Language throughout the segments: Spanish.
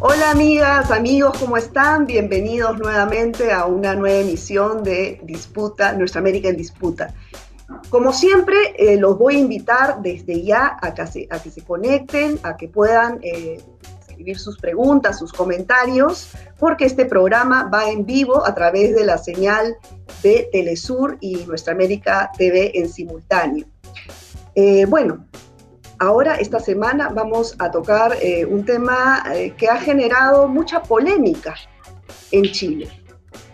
Hola amigas, amigos, ¿cómo están? Bienvenidos nuevamente a una nueva emisión de Disputa, Nuestra América en Disputa. Como siempre, eh, los voy a invitar desde ya a que se, conecten, a que puedan eh, escribir sus preguntas, sus comentarios, porque este programa va en vivo a través de la señal de Telesur y Nuestra América TV en simultáneo. Eh, bueno, Ahora, esta semana, vamos a tocar eh, un tema eh, que ha generado mucha polémica en Chile.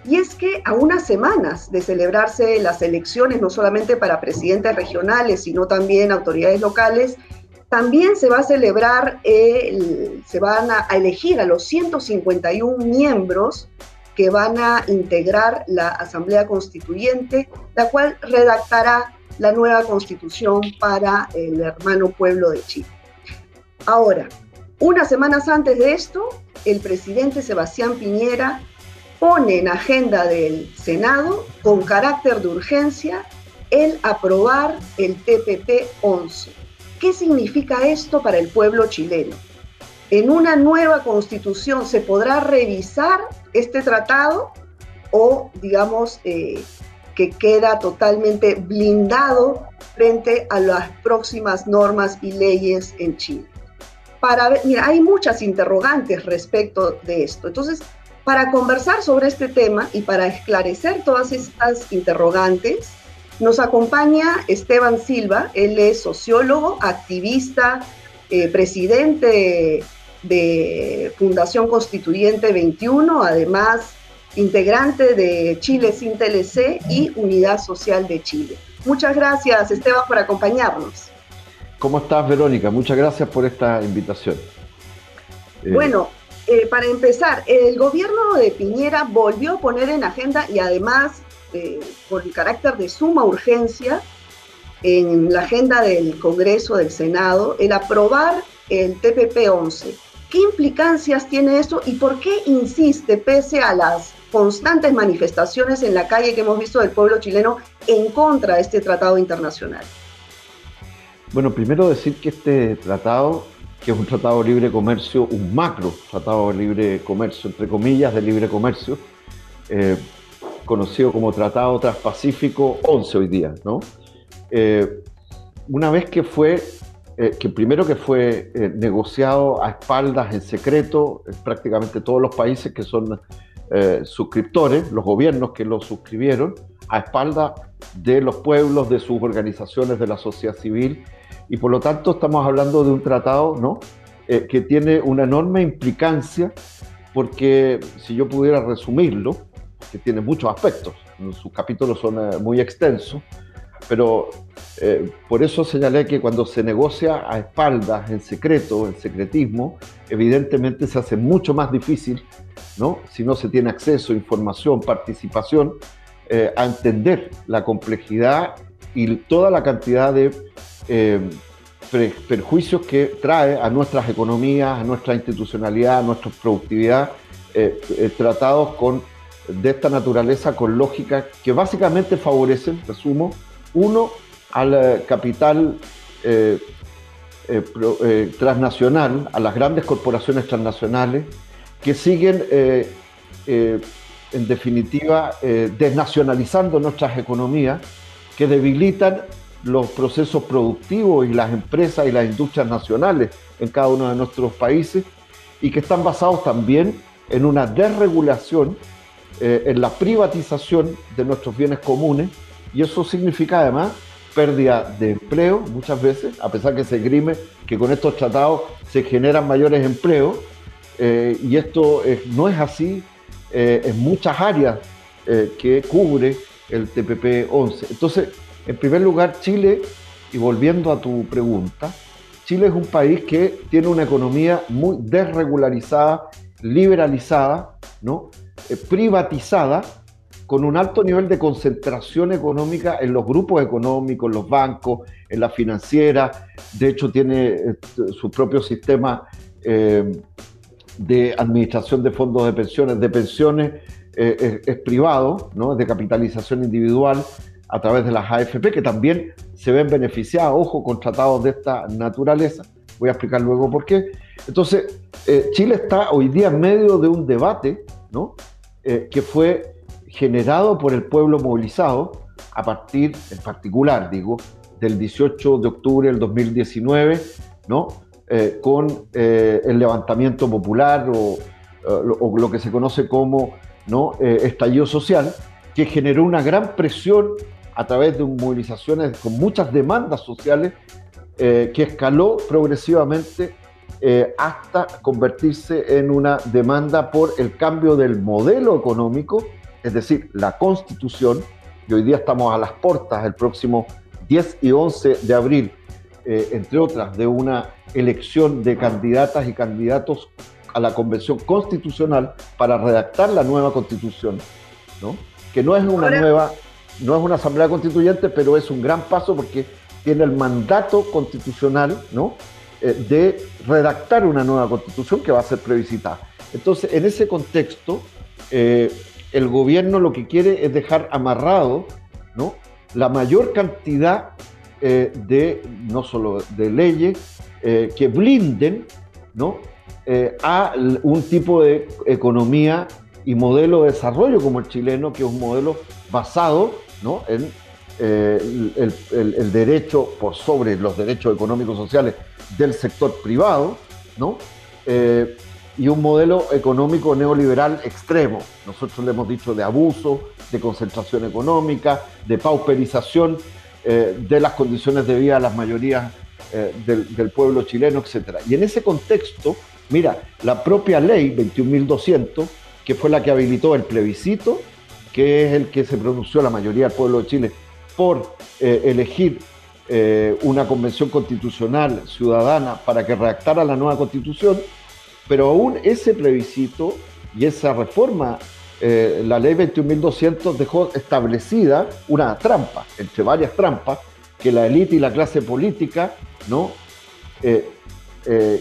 Y es que a unas semanas de celebrarse las elecciones, no solamente para presidentes regionales, sino también autoridades locales, también se va a celebrar, se van a elegir a los 151 miembros que van a integrar la Asamblea Constituyente, la cual redactará la nueva constitución para el hermano pueblo de Chile. Ahora, unas semanas antes de esto, el presidente Sebastián Piñera pone en agenda del Senado, con carácter de urgencia, el aprobar el TPP-11. ¿Qué significa esto para el pueblo chileno? En una nueva constitución se podrá revisar este tratado o, digamos, eh, que queda totalmente blindado frente a las próximas normas y leyes en Chile. Para mira, hay muchas interrogantes respecto de esto. Entonces, para conversar sobre este tema y para esclarecer todas estas interrogantes, nos acompaña Esteban Silva. Él es sociólogo, activista, eh, presidente de Fundación Constituyente 21, además integrante de Chile sin TLC y Unidad Social de Chile. Muchas gracias, Esteban, por acompañarnos. ¿Cómo estás, Verónica? Muchas gracias por esta invitación. Eh, bueno, eh, para empezar, el gobierno de Piñera volvió a poner en agenda y además, eh, por el carácter de suma urgencia, en la agenda del Congreso, del Senado, el aprobar el TPP-11. ¿Qué implicancias tiene esto y por qué insiste, pese a las constantes manifestaciones en la calle que hemos visto del pueblo chileno en contra de este tratado internacional. Bueno, primero decir que este tratado, que es un tratado de libre comercio, un macro tratado de libre comercio, entre comillas, de libre comercio, eh, conocido como Tratado Transpacífico 11 hoy día, ¿no? Eh, una vez que fue, eh, que primero que fue negociado a espaldas en secreto, prácticamente todos los países que son eh, suscriptores, los gobiernos que lo suscribieron, a espalda de los pueblos, de sus organizaciones, de la sociedad civil, y por lo tanto estamos hablando de un tratado ¿no? Eh, que tiene una enorme implicancia, porque si yo pudiera resumirlo, que tiene muchos aspectos, sus capítulos son eh, muy extensos, pero eh, por eso señalé que cuando se negocia a espaldas, en secreto, en secretismo, evidentemente se hace mucho más difícil, ¿no? si no se tiene acceso, información, participación, eh, a entender la complejidad y toda la cantidad de eh, perjuicios que trae a nuestras economías, a nuestra institucionalidad, a nuestra productividad, tratados con, de esta naturaleza con lógica que básicamente favorecen, resumo, uno, al eh, capital eh, eh, transnacional, a las grandes corporaciones transnacionales, que siguen, en definitiva, desnacionalizando nuestras economías, que debilitan los procesos productivos y las empresas y las industrias nacionales en cada uno de nuestros países y que están basados también en una desregulación, en la privatización de nuestros bienes comunes y eso significa además pérdida de empleo muchas veces, a pesar que se grime que con estos tratados se generan mayores empleos, eh, y esto no es así eh, en muchas áreas eh, que cubre el TPP-11. Entonces, en primer lugar, Chile, y volviendo a tu pregunta, Chile es un país que tiene una economía muy desregularizada, liberalizada, ¿no? privatizada, con un alto nivel de concentración económica en los grupos económicos, en los bancos, en la financiera. De hecho, tiene eh, su propio sistema eh, de administración de fondos de pensiones, de pensiones eh, es, privado, ¿no? de capitalización individual a través de las AFP, que también se ven beneficiadas, ojo, con tratados de esta naturaleza. Voy a explicar luego por qué. Entonces, eh, Chile está hoy día en medio de un debate, ¿no? Que fue generado por el pueblo movilizado a partir, en particular, digo, del 18 de octubre del 2019, ¿no? Eh, con el levantamiento popular o, o, lo que se conoce como estallido social, que generó una gran presión a través de movilizaciones con muchas demandas sociales que escaló progresivamente eh, hasta convertirse en una demanda por el cambio del modelo económico, es decir, la constitución, y hoy día estamos a las puertas, el próximo 10 y 11 de abril, eh, entre otras, de una elección de candidatas y candidatos a la convención constitucional para redactar la nueva constitución, ¿no? que no es una nueva, no es una asamblea constituyente, pero es un gran paso porque tiene el mandato constitucional, ¿no? Eh, de redactar una nueva constitución que va a ser plebiscitada. Entonces, en ese contexto, eh, el gobierno lo que quiere es dejar amarrado ¿no? la mayor cantidad eh, de, no solo de leyes, que blinden ¿no? a un tipo de economía y modelo de desarrollo como el chileno, que es un modelo basado ¿no? en el, el, derecho por sobre los derechos económicos sociales del sector privado, ¿no? Y un modelo económico neoliberal extremo. Nosotros le hemos dicho de abuso, de concentración económica, de pauperización eh, de las condiciones de vida de las mayorías eh, del, pueblo chileno, etc. Y en ese contexto, mira, la propia ley 21.200, que fue la que habilitó el plebiscito, que es el que se pronunció la mayoría del pueblo de Chile por elegir eh, una convención constitucional ciudadana para que redactara la nueva constitución, pero aún ese plebiscito y esa reforma, eh, la ley 21.200 dejó establecida una trampa, entre varias trampas, que la élite y la clase política, ¿no? Eh,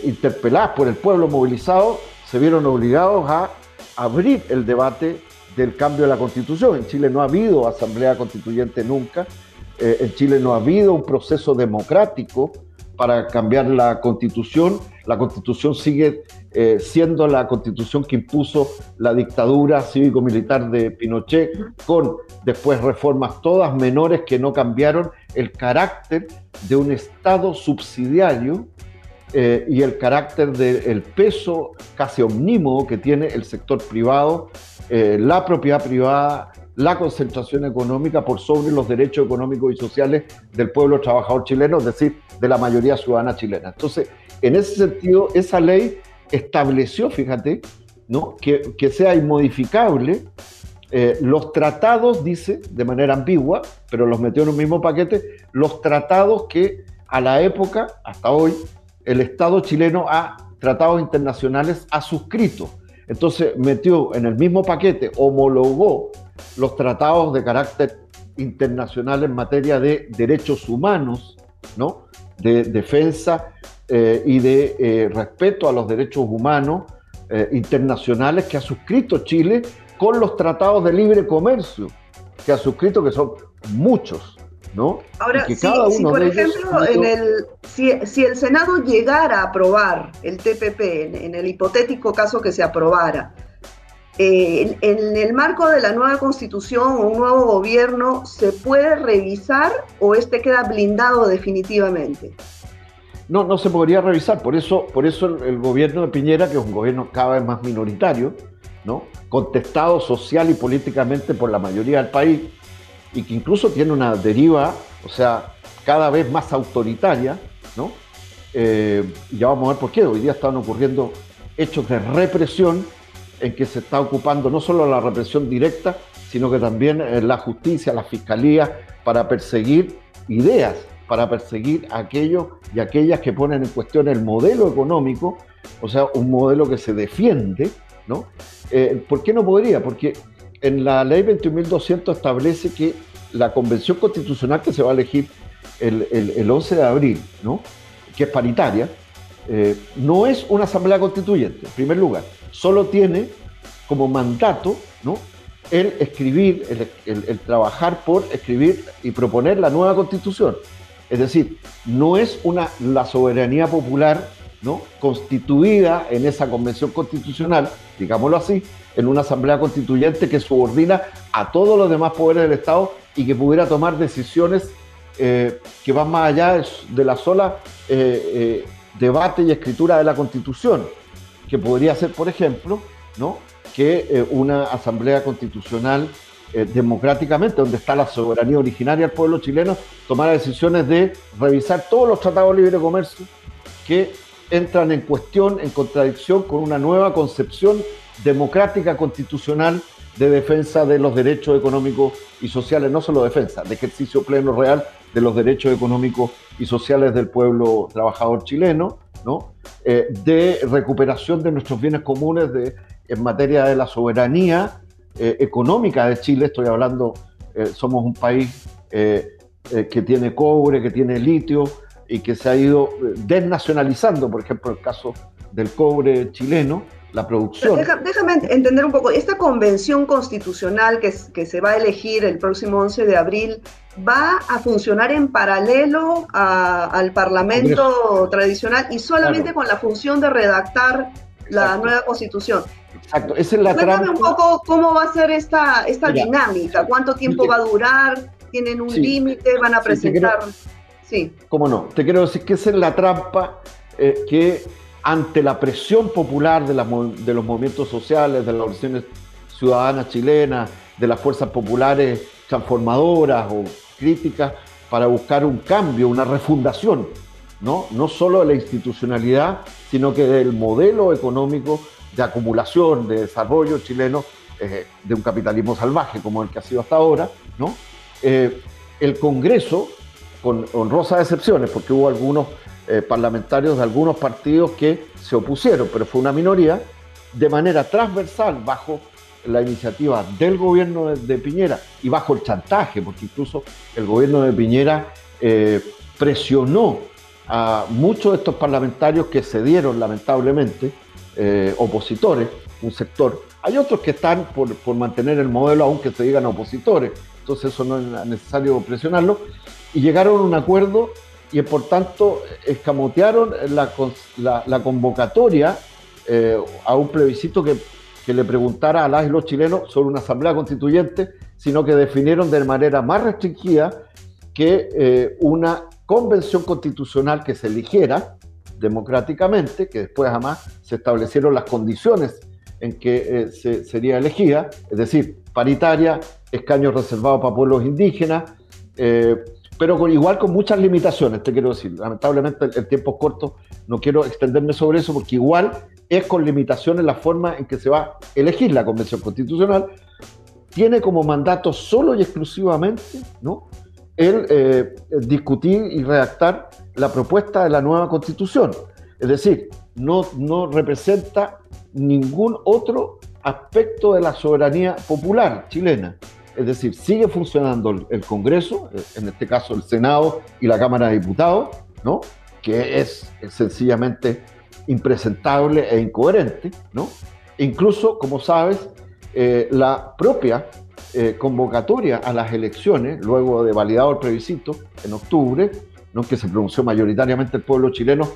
interpeladas por el pueblo movilizado, se vieron obligados a abrir el debate del cambio de la constitución. En Chile no ha habido asamblea constituyente nunca, eh, en Chile no ha habido un proceso democrático para cambiar la constitución. La constitución sigue eh, siendo la constitución que impuso la dictadura cívico-militar de Pinochet, con después reformas todas menores que no cambiaron el carácter de un Estado subsidiario eh, y el carácter del peso casi omnímodo que tiene el sector privado, la propiedad privada, la concentración económica por sobre los derechos económicos y sociales del pueblo trabajador chileno, es decir, de la mayoría ciudadana chilena. Entonces, en ese sentido, esa ley estableció, fíjate, ¿no? que, sea inmodificable eh, los tratados, dice, de manera ambigua, pero los metió en un mismo paquete, los tratados que a la época, hasta hoy, el Estado chileno ha, tratados internacionales, ha suscrito. Entonces metió en el mismo paquete, homologó los tratados de carácter internacional en materia de derechos humanos, ¿no? de defensa eh, y de eh, respeto a los derechos humanos eh, internacionales que ha suscrito Chile con los tratados de libre comercio que ha suscrito, que son muchos. ¿No? Ahora, si, por ejemplo, en el, si, el Senado llegara a aprobar el TPP, en el hipotético caso que se aprobara, eh, en, el marco de la nueva constitución o un nuevo gobierno, ¿se puede revisar o este queda blindado definitivamente? No, no se podría revisar. Por eso, por eso el, gobierno de Piñera, que es un gobierno cada vez más minoritario, ¿no? contestado social y políticamente por la mayoría del país, y que incluso tiene una deriva, o sea, cada vez más autoritaria, ¿no? Eh, ya vamos a ver por qué. Hoy día están ocurriendo hechos de represión en que se está ocupando no solo la represión directa, sino que también eh, la justicia, la fiscalía, para perseguir ideas, para perseguir aquellos y aquellas que ponen en cuestión el modelo económico, o sea, un modelo que se defiende, ¿no? Eh, ¿Por qué no podría? Porque en la ley 21.200 establece que la convención constitucional que se va a elegir el, el, 11 de abril, ¿no? que es paritaria, eh, no es una asamblea constituyente, en primer lugar solo tiene como mandato ¿no? el escribir, el, trabajar por escribir y proponer la nueva constitución. Es decir, no es una, la soberanía popular ¿no? constituida en esa convención constitucional, digámoslo así, en una asamblea constituyente que subordina a todos los demás poderes del Estado y que pudiera tomar decisiones eh, que van más allá de la sola eh, eh, debate y escritura de la Constitución, que podría ser, por ejemplo, ¿no? que una asamblea constitucional democráticamente, donde está la soberanía originaria del pueblo chileno, tomara decisiones de revisar todos los tratados de libre comercio que entran en cuestión, en contradicción con una nueva concepción democrática constitucional de defensa de los derechos económicos y sociales, no solo defensa, de ejercicio pleno real de los derechos económicos y sociales del pueblo trabajador chileno, ¿no? Eh, de recuperación de nuestros bienes comunes de, en materia de la soberanía eh, económica de Chile, estoy hablando, eh, somos un país que tiene cobre, que tiene litio, y que se ha ido desnacionalizando, por ejemplo, el caso del cobre chileno, la producción. déjame entender un poco, esta convención constitucional que, que, se va a elegir el próximo 11 de abril, ¿va a funcionar en paralelo al Parlamento tradicional y solamente con la función de redactar la nueva constitución? Exacto, esa es la Cuéntame un poco cómo va a ser esta, esta dinámica, cuánto tiempo va a durar, tienen un límite, van a presentar... Sí. ¿Cómo no? Te quiero decir que esa es la trampa eh, que ante la presión popular de, los movimientos sociales, de las organizaciones ciudadanas chilenas, de las fuerzas populares transformadoras o críticas para buscar un cambio, una refundación, ¿no? No solo de la institucionalidad, sino que del modelo económico de acumulación, de desarrollo chileno, eh, de un capitalismo salvaje como el que ha sido hasta ahora, ¿no? Eh, el Congreso con honrosas excepciones, porque hubo algunos eh, parlamentarios de algunos partidos que se opusieron, pero fue una minoría, de manera transversal bajo la iniciativa del gobierno de, Piñera y bajo el chantaje, porque incluso el gobierno de Piñera eh, presionó a muchos de estos parlamentarios que cedieron lamentablemente, eh, opositores, un sector. Hay otros que están por, por mantener el modelo aunque se digan opositores, entonces eso no es necesario presionarlo, y llegaron a un acuerdo y por tanto escamotearon la, convocatoria eh, a un plebiscito que, le preguntara a las y los chilenos sobre una asamblea constituyente, sino que definieron de manera más restringida que eh, una convención constitucional que se eligiera democráticamente, que después además se establecieron las condiciones en que eh, se, sería elegida, es decir, paritaria, escaños reservados para pueblos indígenas, pero igual con muchas limitaciones, te quiero decir. Lamentablemente el, tiempo es corto, no quiero extenderme sobre eso porque igual es con limitaciones la forma en que se va a elegir la Convención Constitucional. Tiene como mandato solo y exclusivamente ¿no? el eh, discutir y redactar la propuesta de la nueva Constitución. Es decir, no, no representa ningún otro aspecto de la soberanía popular chilena. Es decir, sigue funcionando el Congreso, eh, en este caso el Senado y la Cámara de Diputados, ¿no? que es, sencillamente impresentable e incoherente. ¿no? Incluso, como sabes, eh, la propia eh, convocatoria a las elecciones, luego de validado el plebiscito en octubre, ¿no? que se pronunció mayoritariamente el pueblo chileno,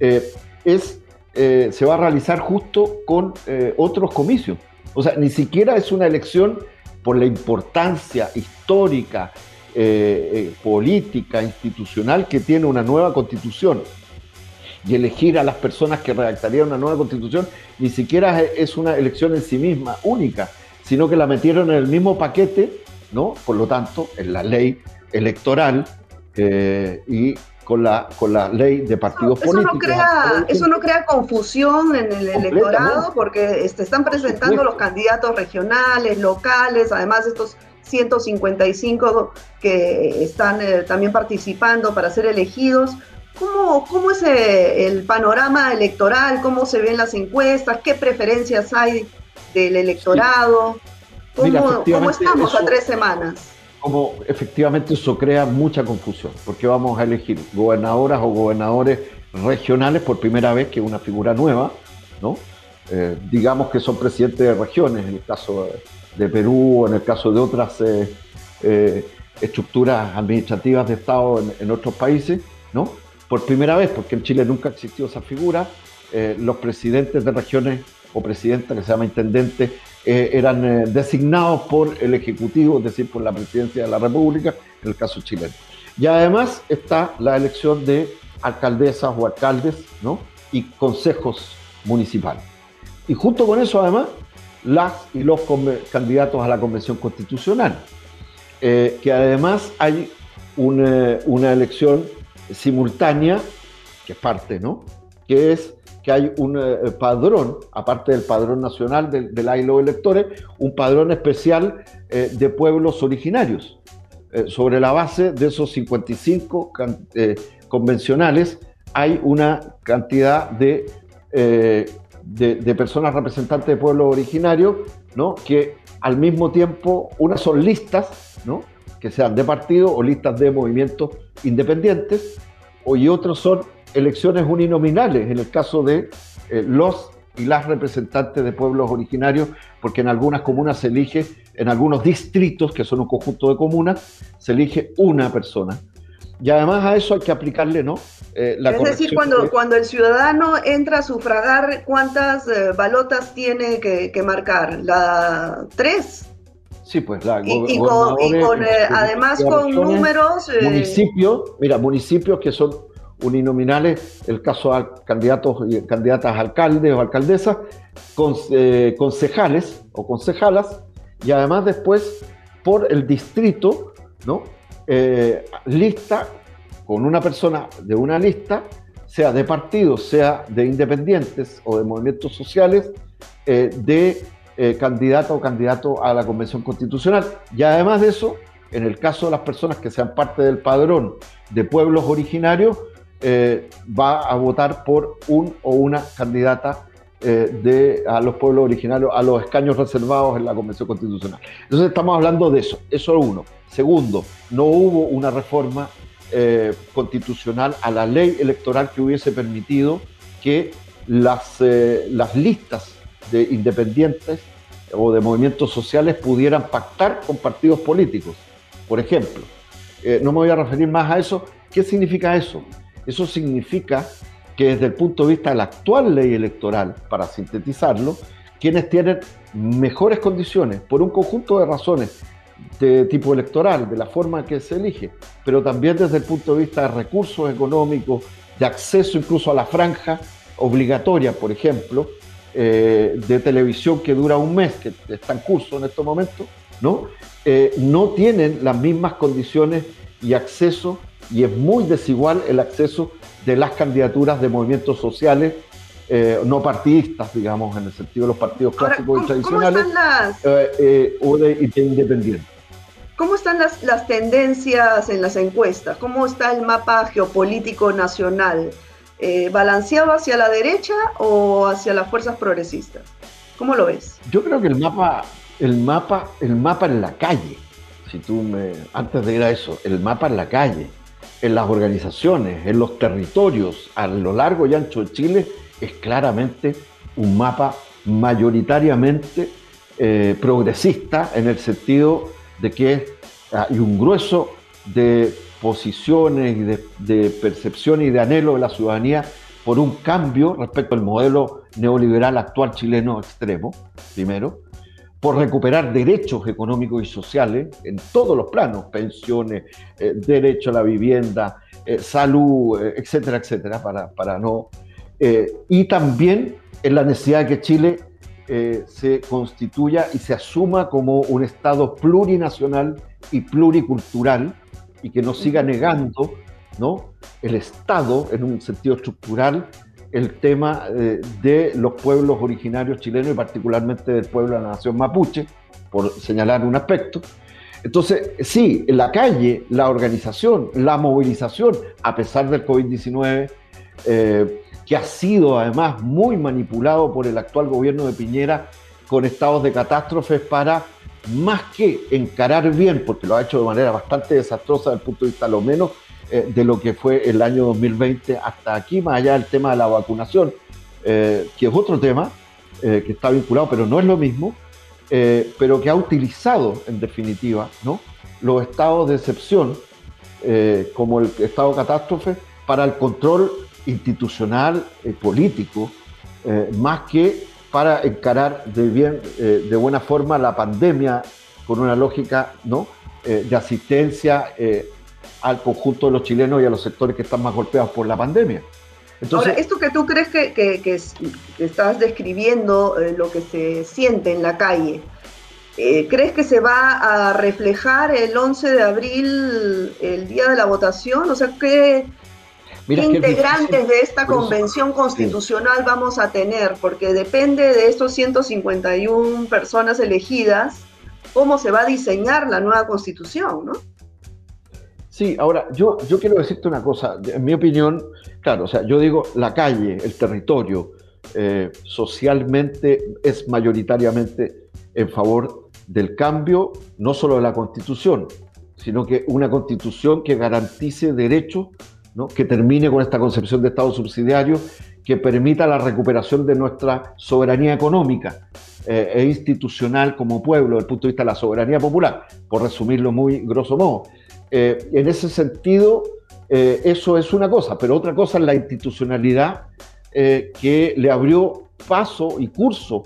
es, se va a realizar justo con otros comicios. O sea, ni siquiera es una elección por la importancia histórica, eh, eh, política, institucional que tiene una nueva constitución y elegir a las personas que redactarían una nueva constitución, ni siquiera es una elección en sí misma única, sino que la metieron en el mismo paquete, ¿no? Por lo tanto, en la ley electoral eh, y con la, con la ley de partidos políticos. No crea, eso no crea confusión en el electorado porque este, están presentando los candidatos regionales, locales, además estos 155 que están eh, también participando para ser elegidos. ¿Cómo, cómo es eh, el panorama electoral? ¿Cómo se ven las encuestas? ¿Qué preferencias hay del electorado? ¿Cómo, ¿cómo estamos a tres semanas? Como efectivamente eso crea mucha confusión, porque vamos a elegir gobernadoras o gobernadores regionales por primera vez, que es una figura nueva, ¿no? Eh, digamos que son presidentes de regiones, en el caso de, Perú o en el caso de otras eh, eh, estructuras administrativas de Estado en, otros países, ¿no? por primera vez, porque en Chile nunca existió esa figura, los presidentes de regiones o presidentas, que se llama intendente, eh, eran eh, designados por el Ejecutivo, es decir, por la presidencia de la República, en el caso chileno. Y además está la elección de alcaldesas o alcaldes ¿no? y consejos municipales. Y junto con eso, además, las y los candidatos a la Convención Constitucional, que además hay una, una elección simultánea, que es parte, ¿no? Que es que hay un eh, padrón, aparte del padrón nacional del, del AILO electores, un padrón especial eh, de pueblos originarios. Eh, sobre la base de esos 55 convencionales, hay una cantidad de, de, de, personas representantes de pueblos originarios, ¿no? que al mismo tiempo, unas son listas, ¿no? que sean de partido o listas de movimientos independientes, y otros son elecciones uninominales, en el caso de eh, los y las representantes de pueblos originarios, porque en algunas comunas se elige, en algunos distritos, que son un conjunto de comunas, se elige una persona. Y además a eso hay que aplicarle, ¿no? Eh, la es decir, cuando, cuando el ciudadano entra a sufragar, ¿cuántas eh, balotas tiene que, que marcar? ¿La tres? Sí, pues la y, con, eh, además con números. Municipios, mira, municipios que son uninominales, el caso de candidatos y candidatas a alcaldes o alcaldesas, eh, concejales o concejalas, y además después por el distrito, ¿no? lista con una persona de una lista, sea de partidos, sea de independientes o de movimientos sociales, de eh, candidata o candidato a la Convención Constitucional. Y además de eso, en el caso de las personas que sean parte del padrón de pueblos originarios, eh, va a votar por un o una candidata eh, de, a los pueblos originarios, a los escaños reservados en la Convención Constitucional. Entonces estamos hablando de eso, eso es uno. Segundo, no hubo una reforma constitucional a la ley electoral que hubiese permitido que las, listas de independientes o de movimientos sociales pudieran pactar con partidos políticos. Por ejemplo, eh, no me voy a referir más a eso. ¿Qué significa eso? Eso significa que desde el punto de vista de la actual ley electoral, para sintetizarlo, quienes tienen mejores condiciones por un conjunto de razones de tipo electoral, de la forma que se elige, pero también desde el punto de vista de recursos económicos, de acceso incluso a la franja obligatoria, por ejemplo, eh, de televisión que dura un mes, que está en curso en estos momentos, ¿no? Eh, no tienen las mismas condiciones y acceso, y es muy desigual el acceso de las candidaturas de movimientos sociales eh, no partidistas, digamos, en el sentido de los partidos clásicos y tradicionales, o de, de independientes. ¿Cómo están las, las tendencias en las encuestas? ¿Cómo está el mapa geopolítico nacional? Eh, balanceado hacia la derecha o hacia las fuerzas progresistas? ¿Cómo lo ves? Yo creo que el mapa, el mapa, el mapa en la calle, si tú me, antes de ir a eso, el mapa en la calle, en las organizaciones, en los territorios, a lo largo y ancho de Chile, es claramente un mapa mayoritariamente eh, progresista en el sentido de que hay un grueso de posiciones y de, percepción y de anhelo de la ciudadanía por un cambio respecto al modelo neoliberal actual chileno extremo, primero, por recuperar derechos económicos y sociales en todos los planos, pensiones, eh, derecho a la vivienda, eh, salud, eh, etcétera, etcétera, para, para no... y también en la necesidad de que Chile se constituya y se asuma como un Estado plurinacional y pluricultural, y que no siga negando ¿no? el Estado, en un sentido estructural, el tema eh, de los pueblos originarios chilenos y particularmente del pueblo de la nación mapuche, por señalar un aspecto. Entonces, sí, la calle, la organización, la movilización, a pesar del COVID-19, eh, que ha sido además muy manipulado por el actual gobierno de Piñera con estados de catástrofes para más que encarar bien, porque lo ha hecho de manera bastante desastrosa desde el punto de vista lo menos eh, de lo que fue el año 2020 hasta aquí, más allá del tema de la vacunación, eh, que es otro tema eh, que está vinculado, pero no es lo mismo, pero que ha utilizado en definitiva ¿no? los estados de excepción, como el estado de catástrofe, para el control institucional, político, más que para encarar de, bien, de buena forma la pandemia con una lógica ¿no? de asistencia al conjunto de los chilenos y a los sectores que están más golpeados por la pandemia. Ahora, esto que tú crees que, que, estás describiendo, eh, lo que se siente en la calle, eh, ¿crees que se va a reflejar el 11 de abril, el día de la votación? O sea, ¿qué, integrantes de esta convención constitucional vamos a tener? Porque depende de estos 151 personas elegidas, cómo se va a diseñar la nueva constitución, ¿no? Sí, ahora, yo, yo quiero decirte una cosa. En mi opinión, claro, o sea, yo digo, la calle, el territorio, eh, socialmente es mayoritariamente en favor del cambio, no solo de la constitución, sino que una constitución que garantice derechos, ¿no? que termine con esta concepción de Estado subsidiario, que permita la recuperación de nuestra soberanía económica eh, e institucional como pueblo, desde el punto de vista de la soberanía popular, por resumirlo muy grosso modo. Eh, en ese sentido, eh, eso es una cosa, pero otra cosa es la institucionalidad eh, que le abrió paso y curso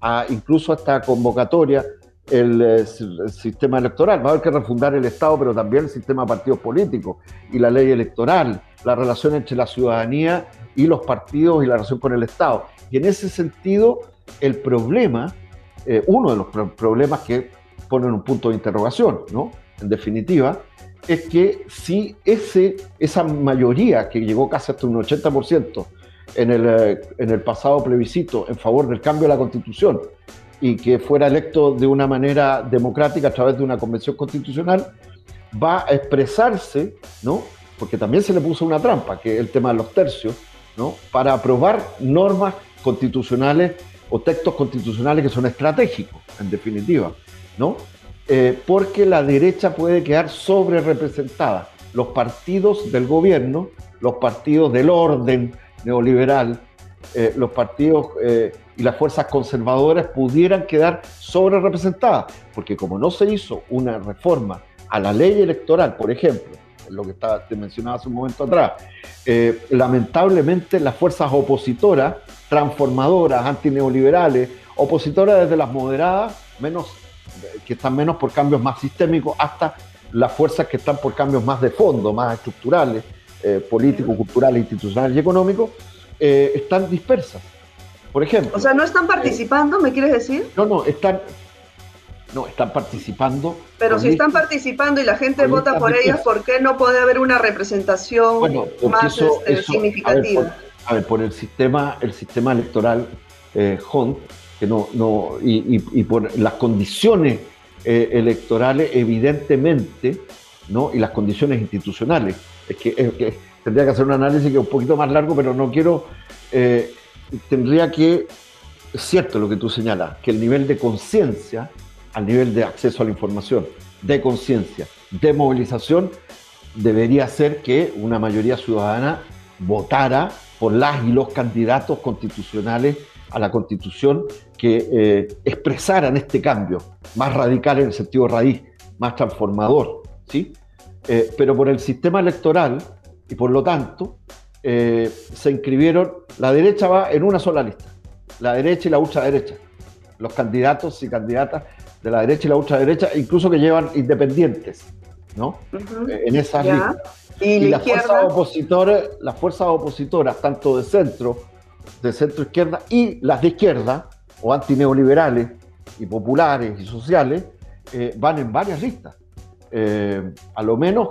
a incluso a esta convocatoria el, sistema electoral. Va a haber que refundar el Estado, pero también el sistema de partidos políticos y la ley electoral, la relación entre la ciudadanía y los partidos y la relación con el Estado. Y en ese sentido, el problema, uno de los problemas que ponen un punto de interrogación, ¿no? En definitiva, es que si ese, esa mayoría que llegó casi hasta un 80% en el, eh, en el pasado plebiscito en favor del cambio de la constitución y que fuera electo de una manera democrática a través de una convención constitucional, va a expresarse, ¿no? porque también se le puso una trampa, que es el tema de los tercios, ¿no? para aprobar normas constitucionales o textos constitucionales que son estratégicos, en definitiva. ¿no? Eh, porque la derecha puede quedar sobre representada. Los partidos del gobierno, los partidos del orden neoliberal, eh, los partidos eh, y las fuerzas conservadoras pudieran quedar sobre representadas, porque como no se hizo una reforma a la ley electoral, por ejemplo, lo que te mencionaba hace un momento atrás, lamentablemente las fuerzas opositoras, transformadoras, antineoliberales, opositoras desde las moderadas, menos que están menos por cambios más sistémicos hasta las fuerzas que están por cambios más de fondo, más estructurales, eh, políticos, culturales, institucionales y económicos, eh, están dispersas. Por ejemplo. O sea, ¿no están participando, me quieres decir? No, no, están. No, están participando. Pero si están participando y la gente vota por ellas, ¿por qué no puede haber una representación más este, significativa? A ver, por, el sistema, el sistema electoral eh, Hunt, no, no, y, por las condiciones eh, electorales, evidentemente, ¿no? y las condiciones institucionales. Es que, tendría que hacer un análisis que es un poquito más largo, pero no quiero. Eh, tendría que. Es cierto lo que tú señalas, que el nivel de conciencia, al nivel de acceso a la información, de conciencia, de movilización, debería ser que una mayoría ciudadana votara por las y los candidatos constitucionales a la constitución que eh, expresaran este cambio, más radical en el sentido raíz, más transformador, ¿sí? Eh, pero por el sistema electoral y por lo tanto eh, se inscribieron, la derecha va en una sola lista, la derecha y la ultraderecha, los candidatos y candidatas de la derecha y la ultraderecha, incluso que llevan independientes, ¿no? en esas listas. Y, las fuerzas opositoras, las fuerzas opositoras, tanto de centro, de centro izquierda y las de izquierda, o antineoliberales y populares y sociales, eh, van en varias listas. Eh, a lo menos,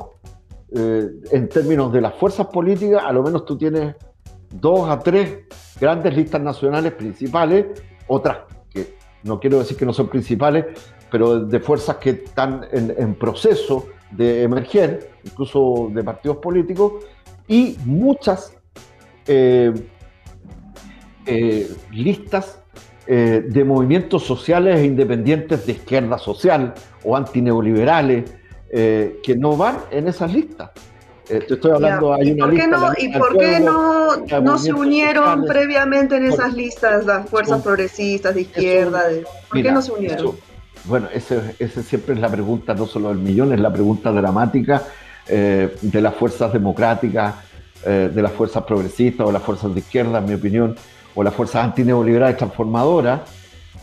eh, en términos de las fuerzas políticas, a lo menos tú tienes dos a tres grandes listas nacionales principales, otras que no quiero decir que no son principales, pero de fuerzas que están en, proceso de emerger, incluso de partidos políticos, y muchas listas eh, de movimientos sociales e independientes de izquierda social o antineoliberales eh, que no van en esas listas. Eh, te estoy hablando, hay una lista. ¿Y por qué no, no se unieron previamente en esas listas las fuerzas progresistas de izquierda? ¿Por qué no se unieron? bueno, esa ese siempre es la pregunta, no solo del millón, es la pregunta dramática de las fuerzas democráticas eh, de las fuerzas progresistas o las fuerzas de izquierda, en mi opinión, o las fuerzas antineoliberales transformadoras,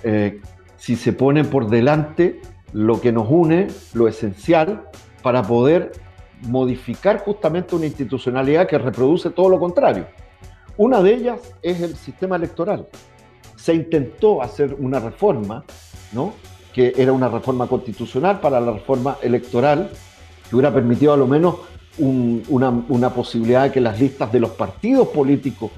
eh, si se ponen por delante lo que nos une, lo esencial, para poder modificar justamente una institucionalidad que reproduce todo lo contrario. Una de ellas es el sistema electoral. Se intentó hacer una reforma, ¿no? que era una reforma constitucional para la reforma electoral, que hubiera permitido a lo menos una, posibilidad de que las listas de los partidos políticos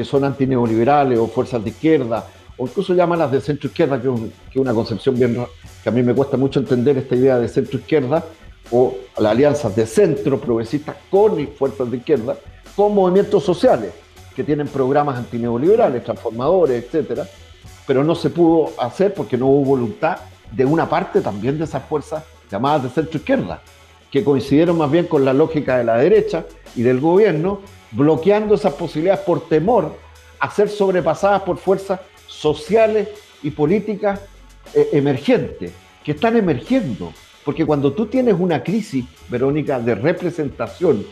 que son antineoliberales o fuerzas de izquierda, o incluso llaman de centro izquierda, que es una concepción bien que a mí me cuesta mucho entender esta idea de centro izquierda, o las alianzas de centro progresistas con fuerzas de izquierda, con movimientos sociales que tienen programas antineoliberales, transformadores, etcétera, pero no se pudo hacer porque no hubo voluntad de una parte también de esas fuerzas llamadas de centro izquierda que coincidieron más bien con la lógica de la derecha y del gobierno, bloqueando esas posibilidades por temor a ser sobrepasadas por fuerzas sociales y políticas eh, emergentes, que están emergiendo. Porque cuando tú tienes una crisis, Verónica, de representación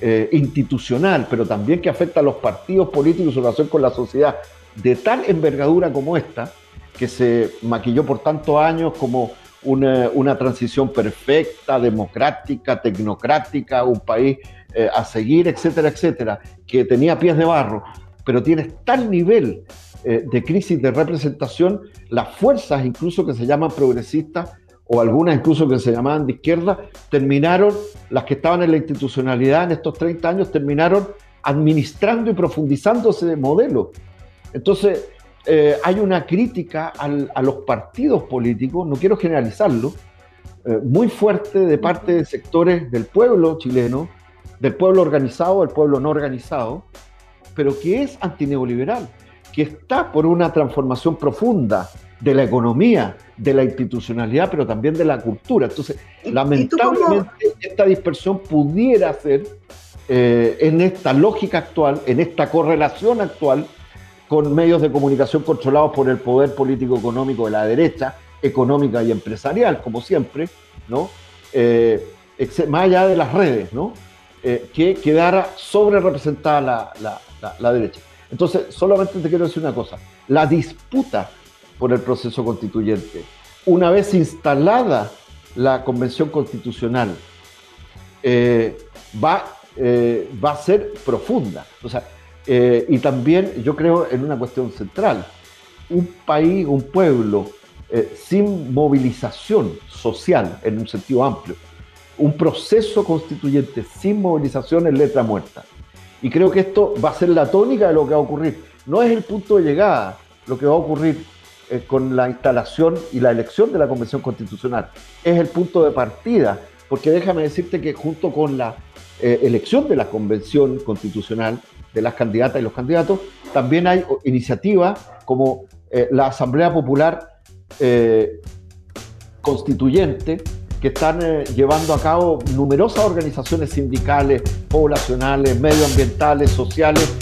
eh, institucional, pero también que afecta a los partidos políticos y su relación con la sociedad, de tal envergadura como esta, que se maquilló por tantos años como una, transición perfecta, democrática, tecnocrática, un país eh, a seguir, etcétera, etcétera, que tenía pies de barro, pero tiene tal nivel eh, de crisis de representación, las fuerzas incluso que se llaman progresistas, o algunas incluso que se llamaban de izquierda, terminaron, las que estaban en la institucionalidad en estos 30 años, terminaron administrando y profundizando ese modelo. Entonces, eh, hay una crítica a los partidos políticos, no quiero generalizarlo, muy fuerte de parte de sectores del pueblo chileno, del pueblo organizado, del pueblo no organizado, pero que es antineoliberal, que está por una transformación profunda de la economía, de la institucionalidad, pero también de la cultura. Entonces, lamentablemente, esta dispersión pudiera ser eh, en esta lógica actual, en esta correlación actual, con medios de comunicación controlados por el poder político económico de la derecha, económica y empresarial, como siempre, ¿no? Eh, más allá de las redes, ¿no? Eh, que quedara sobre representada la, la, derecha. Entonces, solamente te quiero decir una cosa, la disputa por el proceso constituyente, una vez instalada la convención constitucional, eh, va, va a ser profunda. O sea, eh, y también yo creo en una cuestión central. Un país, un pueblo eh, sin movilización social en un sentido amplio, un proceso constituyente sin movilización es letra muerta. Y creo que esto va a ser la tónica de lo que va a ocurrir. No es el punto de llegada lo que va a ocurrir eh, con la instalación y la elección de la Convención Constitucional. Es el punto de partida, porque déjame decirte que junto con la elección de la Convención Constitucional, de las candidatas y los candidatos, también hay iniciativas como eh, la Asamblea Popular eh, Constituyente, que están eh, llevando a cabo numerosas organizaciones sindicales, poblacionales, medioambientales, sociales,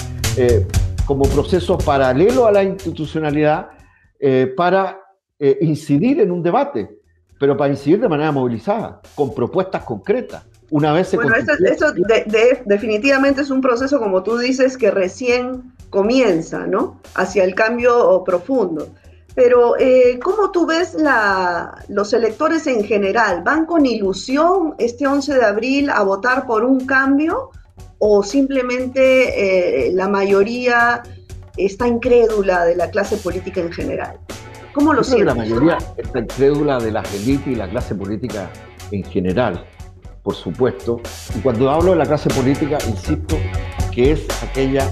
como procesos paralelos a la institucionalidad para incidir en un debate, pero para incidir de manera movilizada, con propuestas concretas una vez se Bueno, eso, definitivamente es un proceso, como tú dices, que recién comienza, ¿no? Hacia el cambio profundo. Pero, eh, ¿cómo tú ves la, los electores en general? ¿Van con ilusión este 11 de abril a votar por un cambio? ¿O simplemente eh, la mayoría está incrédula de la clase política en general? ¿Cómo lo sientes? La mayoría está incrédula de la élite y la clase política en general por supuesto. Y cuando hablo de la clase política, insisto que es aquella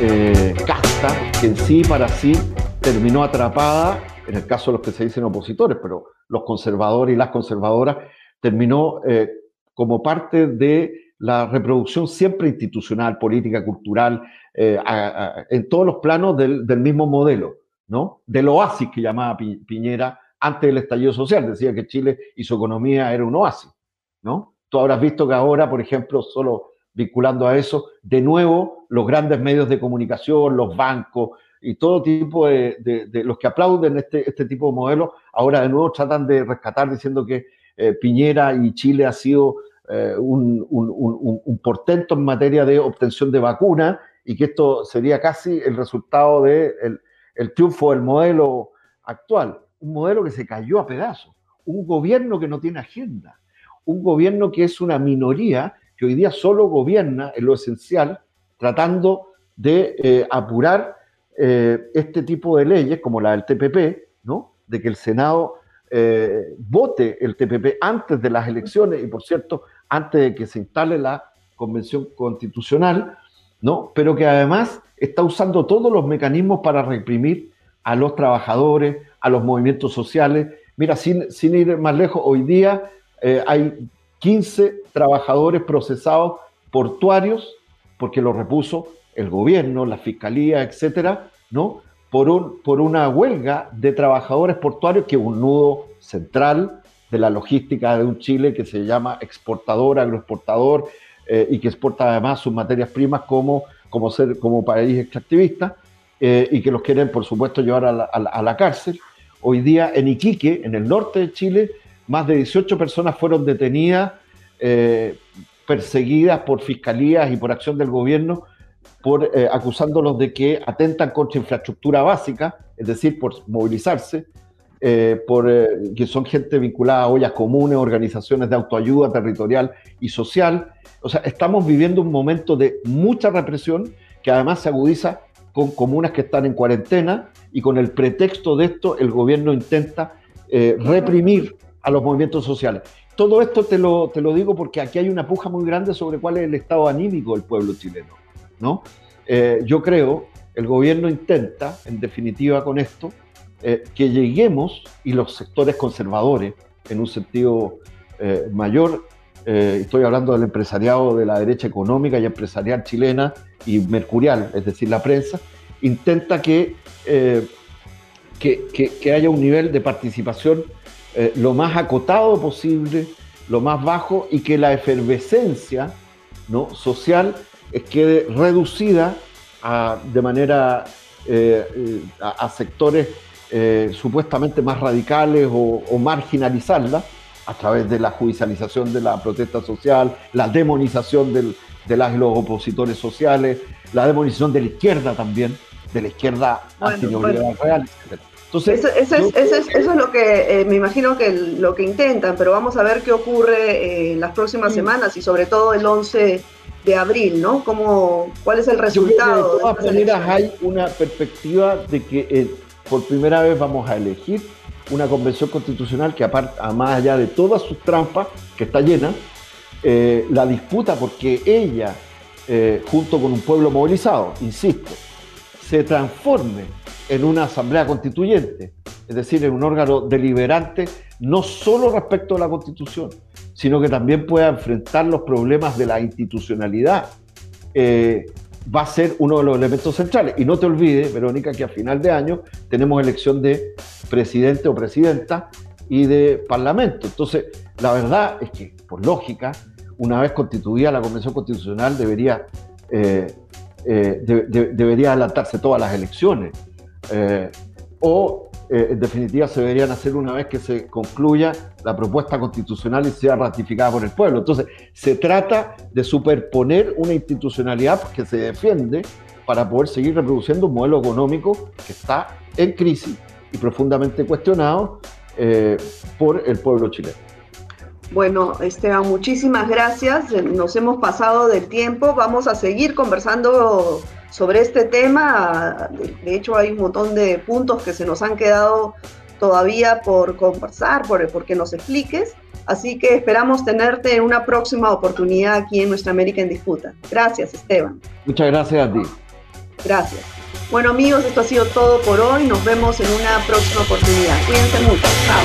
eh, casta que en sí para sí terminó atrapada, en el caso de los que se dicen opositores, pero los conservadores y las conservadoras, terminó eh, como parte de la reproducción siempre institucional, política, cultural, eh, en todos los planos del, del, mismo modelo, ¿no? Del oasis que llamaba Piñera antes del estallido social. Decía que Chile y su economía era un oasis, ¿no? Tú habrás visto que ahora, por ejemplo, solo vinculando a eso, de nuevo los grandes medios de comunicación, los bancos y todo tipo de, los que aplauden este, este tipo de modelos, ahora de nuevo tratan de rescatar diciendo que eh, Piñera y Chile ha sido eh, un, portento en materia de obtención de vacuna y que esto sería casi el resultado del de el triunfo del modelo actual. Un modelo que se cayó a pedazos, un gobierno que no tiene agenda, un gobierno que es una minoría que hoy día solo gobierna en lo esencial, tratando de eh, apurar eh, este tipo de leyes, como la del TPP, ¿no? de que el Senado eh, vote el TPP antes de las elecciones y, por cierto, antes de que se instale la convención constitucional, ¿no? pero que además está usando todos los mecanismos para reprimir a los trabajadores, a los movimientos sociales. Mira, sin, sin ir más lejos, hoy día hay 15 trabajadores procesados portuarios, porque lo repuso el gobierno, la fiscalía, etcétera, ¿no? Por, un, por una huelga de trabajadores portuarios que es un nudo central de la logística de un Chile que se llama exportador, agroexportador eh, y que exporta además sus materias primas como, como, ser, como país extractivista eh, y que los quieren, por supuesto, llevar a la, a la cárcel. Hoy día en Iquique, en el norte de Chile, más de 18 personas fueron detenidas, eh, perseguidas por fiscalías y por acción del gobierno, por, eh, acusándolos de que atentan contra infraestructura básica, es decir, por movilizarse, eh, por, que son gente vinculada a ollas comunes, organizaciones de autoayuda territorial y social. O sea, estamos viviendo un momento de mucha represión que además se agudiza con comunas que están en cuarentena y con el pretexto de esto el gobierno intenta reprimir a los movimientos sociales. Todo esto te lo, te lo digo porque aquí hay una puja muy grande sobre cuál es el estado anímico del pueblo chileno. ¿No? Eh, yo creo, el gobierno intenta, en definitiva con esto, eh, que lleguemos y los sectores conservadores, en un sentido eh, mayor, estoy hablando del empresariado de la derecha económica y empresarial chilena y mercurial, es decir, la prensa, intenta que, que, que haya un nivel de participación lo más acotado posible, lo más bajo y que la efervescencia ¿no? social quede reducida a, de manera eh, eh, a, sectores supuestamente más radicales o, marginalizarla a través de la judicialización de la protesta social, la demonización de las los opositores sociales, la demonización de la izquierda también, de la izquierda bueno, real, etc eso, es, lo que eh, me imagino que lo que intentan, pero vamos a ver qué ocurre eh, en las próximas semanas y sobre todo el 11 de abril, ¿no? ¿Cómo, ¿Cuál es el resultado? de todas maneras hay una perspectiva de que eh, por primera vez vamos a elegir una convención constitucional que aparte, más allá de todas sus trampas, que está llena, la disputa porque ella, junto con un pueblo movilizado, insisto, se transforme en una asamblea constituyente, es decir, en un órgano deliberante, no solo respecto a la constitución, sino que también pueda enfrentar los problemas de la institucionalidad, eh, va a ser uno de los elementos centrales. Y no te olvides, Verónica, que a final de año tenemos elección de presidente o presidenta y de parlamento. Entonces, la verdad es que, por lógica, una vez constituida la Convención Constitucional, debería, eh, eh, debería adelantarse todas las elecciones. O eh, en definitiva se deberían hacer una vez que se concluya la propuesta constitucional y sea ratificada por el pueblo. Entonces, se trata de superponer una institucionalidad que se defiende para poder seguir reproduciendo un modelo económico que está en crisis y profundamente cuestionado eh, por el pueblo chileno. Bueno, Esteban, muchísimas gracias. Nos hemos pasado del tiempo. Vamos a seguir conversando sobre este tema. De hecho, hay un montón de puntos que se nos han quedado todavía por conversar, por, porque nos expliques. Así que esperamos tenerte en una próxima oportunidad aquí en Nuestra América en Disputa. Gracias, Esteban. Muchas gracias a ti. Gracias. Bueno, amigos, esto ha sido todo por hoy. Nos vemos en una próxima oportunidad. Cuídense mucho. Chao.